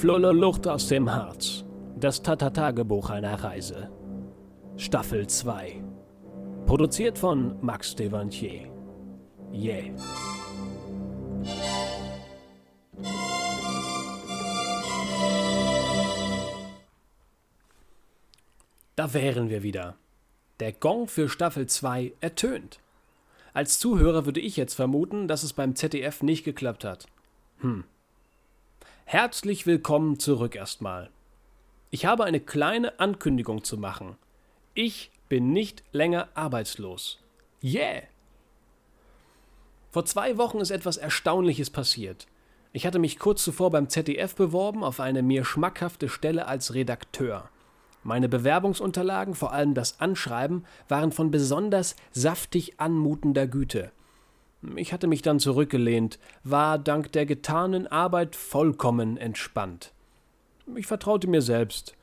Flulle Luft aus dem Harz. Das Tata-Tagebuch einer Reise. Staffel 2. Produziert von Max Devantier. Yeah. Da wären wir wieder. Der Gong für Staffel 2 ertönt. Als Zuhörer würde ich jetzt vermuten, dass es beim ZDF nicht geklappt hat. Hm. Herzlich willkommen zurück erstmal. Ich habe eine kleine Ankündigung zu machen. Ich bin nicht länger arbeitslos. Yeah! Vor zwei Wochen ist etwas Erstaunliches passiert. Ich hatte mich kurz zuvor beim ZDF beworben auf eine mir schmackhafte Stelle als Redakteur. Meine Bewerbungsunterlagen, vor allem das Anschreiben, waren von besonders saftig anmutender Güte. Ich hatte mich dann zurückgelehnt, war dank der getanen Arbeit vollkommen entspannt. Ich vertraute mir selbst.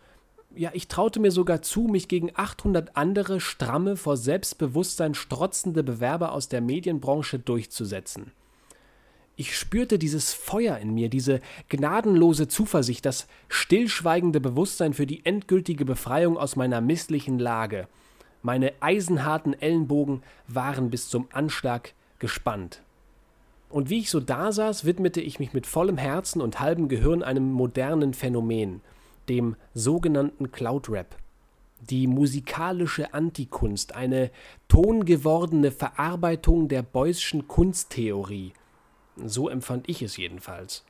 Ja, ich traute mir sogar zu, mich gegen 800 andere stramme, vor Selbstbewusstsein strotzende Bewerber aus der Medienbranche durchzusetzen. Ich spürte dieses Feuer in mir, diese gnadenlose Zuversicht, das stillschweigende Bewusstsein für die endgültige Befreiung aus meiner misslichen Lage. Meine eisenharten Ellenbogen waren bis zum Anschlag gespannt. Und wie ich so dasaß, widmete ich mich mit vollem Herzen und halbem Gehirn einem modernen Phänomen, dem sogenannten Cloud Rap. Die musikalische Antikunst, eine tongewordene Verarbeitung der Beuysschen Kunsttheorie – so empfand ich es jedenfalls.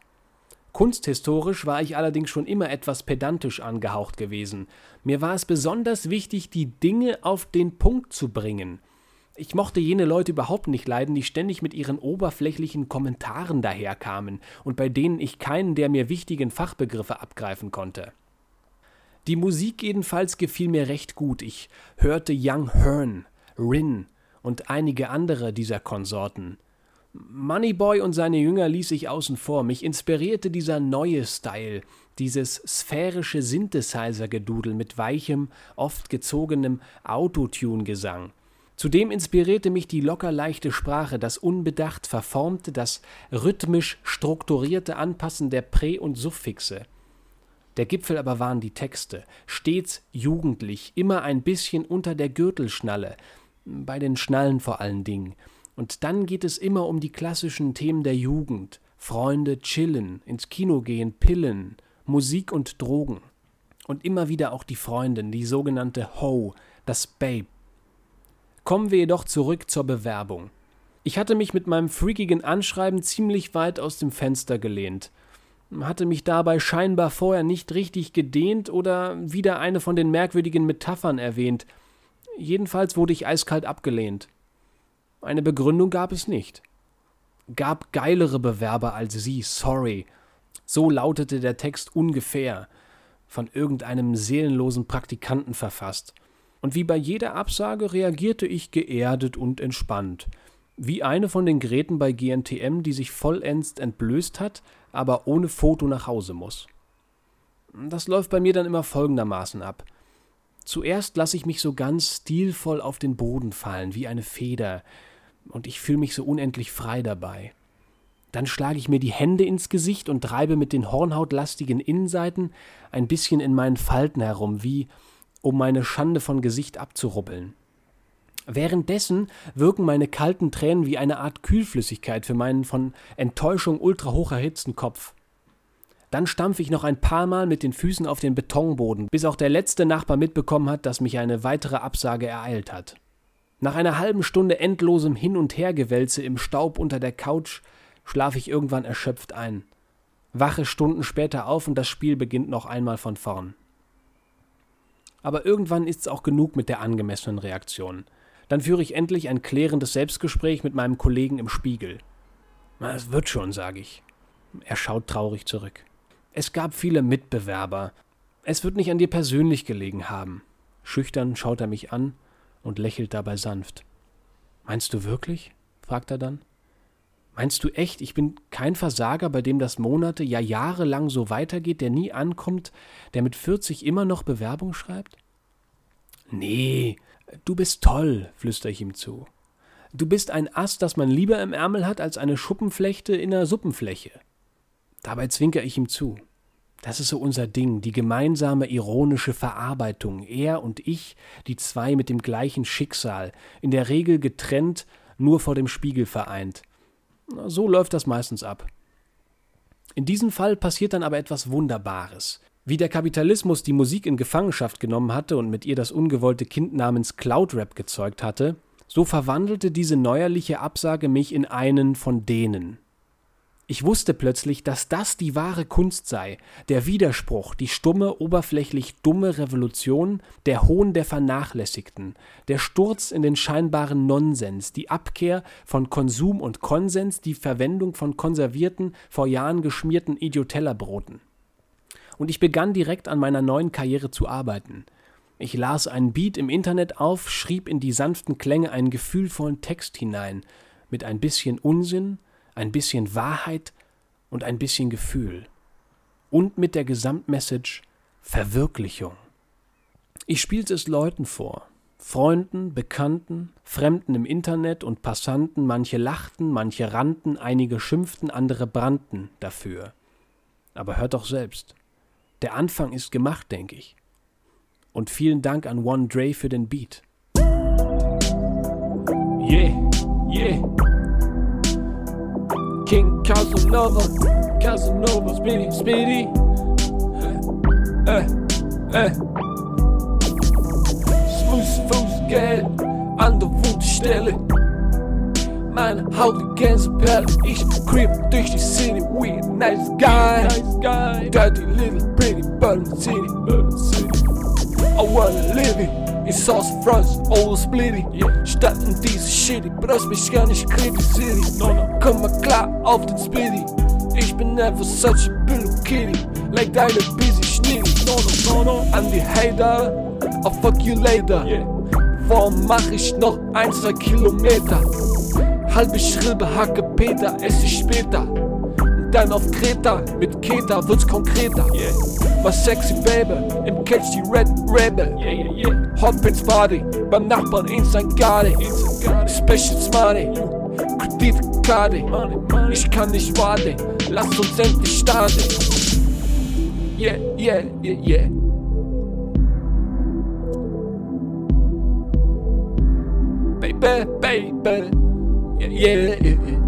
Kunsthistorisch war ich allerdings schon immer etwas pedantisch angehaucht gewesen. Mir war es besonders wichtig, die Dinge auf den Punkt zu bringen. Ich mochte jene Leute überhaupt nicht leiden, die ständig mit ihren oberflächlichen Kommentaren daherkamen und bei denen ich keinen der mir wichtigen Fachbegriffe abgreifen konnte. Die Musik jedenfalls gefiel mir recht gut. Ich hörte Young Hearn, Rin und einige andere dieser Konsorten. Moneyboy und seine Jünger ließ ich außen vor. Mich inspirierte dieser neue Style, dieses sphärische Synthesizer-Gedudel mit weichem, oft gezogenem Autotune-Gesang. Zudem inspirierte mich die locker leichte Sprache, das unbedacht verformte, das rhythmisch strukturierte Anpassen der Prä- und Suffixe. Der Gipfel aber waren die Texte, stets jugendlich, immer ein bisschen unter der Gürtelschnalle, bei den Schnallen vor allen Dingen. Und dann geht es immer um die klassischen Themen der Jugend. Freunde chillen, ins Kino gehen, pillen, Musik und Drogen. Und immer wieder auch die Freundin, die sogenannte Ho, das Babe. Kommen wir jedoch zurück zur Bewerbung. Ich hatte mich mit meinem freakigen Anschreiben ziemlich weit aus dem Fenster gelehnt, hatte mich dabei scheinbar vorher nicht richtig gedehnt oder wieder eine von den merkwürdigen Metaphern erwähnt. Jedenfalls wurde ich eiskalt abgelehnt. Eine Begründung gab es nicht. Gab geilere Bewerber als Sie, sorry. So lautete der Text ungefähr, von irgendeinem seelenlosen Praktikanten verfasst. Und wie bei jeder Absage reagierte ich geerdet und entspannt. Wie eine von den Geräten bei GNTM, die sich vollends entblößt hat, aber ohne Foto nach Hause muss. Das läuft bei mir dann immer folgendermaßen ab. Zuerst lasse ich mich so ganz stilvoll auf den Boden fallen, wie eine Feder, und ich fühle mich so unendlich frei dabei. Dann schlage ich mir die Hände ins Gesicht und treibe mit den hornhautlastigen Innenseiten ein bisschen in meinen Falten herum, wie um meine Schande von Gesicht abzurubbeln. Währenddessen wirken meine kalten Tränen wie eine Art Kühlflüssigkeit für meinen von Enttäuschung ultrahoch erhitzten Kopf. Dann stampfe ich noch ein paar Mal mit den Füßen auf den Betonboden, bis auch der letzte Nachbar mitbekommen hat, dass mich eine weitere Absage ereilt hat. Nach einer halben Stunde endlosem Hin- und Hergewälze im Staub unter der Couch schlafe ich irgendwann erschöpft ein. Wache Stunden später auf und das Spiel beginnt noch einmal von vorn. Aber irgendwann ist's auch genug mit der angemessenen Reaktion. Dann führe ich endlich ein klärendes Selbstgespräch mit meinem Kollegen im Spiegel. Es wird schon, sage ich. Er schaut traurig zurück. Es gab viele Mitbewerber. Es wird nicht an dir persönlich gelegen haben. Schüchtern schaut er mich an und lächelt dabei sanft. Meinst du wirklich? fragt er dann. Meinst du echt, ich bin kein Versager, bei dem das Monate, ja Jahre lang so weitergeht, der nie ankommt, der mit 40 immer noch Bewerbung schreibt? Nee, du bist toll, flüster ich ihm zu. Du bist ein Ast, das man lieber im Ärmel hat als eine Schuppenflechte in einer Suppenfläche. Dabei zwinker ich ihm zu. Das ist so unser Ding, die gemeinsame ironische Verarbeitung. Er und ich, die zwei mit dem gleichen Schicksal, in der Regel getrennt, nur vor dem Spiegel vereint. So läuft das meistens ab. In diesem Fall passiert dann aber etwas Wunderbares. Wie der Kapitalismus die Musik in Gefangenschaft genommen hatte und mit ihr das ungewollte Kind namens Cloudrap gezeugt hatte, so verwandelte diese neuerliche Absage mich in einen von denen. Ich wusste plötzlich, dass das die wahre Kunst sei, der Widerspruch, die stumme, oberflächlich dumme Revolution, der Hohn der Vernachlässigten, der Sturz in den scheinbaren Nonsens, die Abkehr von Konsum und Konsens, die Verwendung von konservierten, vor Jahren geschmierten Idiotellerbroten. Und ich begann direkt an meiner neuen Karriere zu arbeiten. Ich las einen Beat im Internet auf, schrieb in die sanften Klänge einen gefühlvollen Text hinein, mit ein bisschen Unsinn, ein bisschen Wahrheit und ein bisschen Gefühl. Und mit der Gesamtmessage Verwirklichung. Ich spielte es Leuten vor, Freunden, Bekannten, Fremden im Internet und Passanten, manche lachten, manche rannten, einige schimpften, andere brannten dafür. Aber hört doch selbst. Der Anfang ist gemacht, denke ich. Und vielen Dank an One Dre für den Beat. Yeah, yeah. King Casanova, Casanova, Speedy, eh, eh. Speedy. Äh, äh. Smooth Fußgeld an der Wutstelle. Meine Haut wie Gänseperle, ich creep durch die City, we a nice guy. Nice guy. Dirty little pretty burning city, burning city. I wanna live it. In Sauce Fronts, Old Splitty yeah. Statt in diese Shitty, brauchst mich gar nicht kritisieren no, no. Komm mal klar auf den Speedy Ich bin never such a Billo Kitty Like deine busy Schnitty no, no, no, no. An die Hater, I'll fuck you later yeah. Warum mach ich noch ein, zwei Kilometer? Halbe Schrilbe, Hacke Peter, esse ich später dann auf Kreta, mit Keta wird's konkreter. Yeah. Was sexy Baby, im Catch die Red Rebel. Yeah, yeah, yeah. Hop ins Party, beim Nachbarn in St. Garde. Special Smarty, Kreditkarte. Ich kann nicht warten, lass uns endlich starten. Yeah, yeah, yeah, yeah. Baby, baby, yeah, yeah, yeah.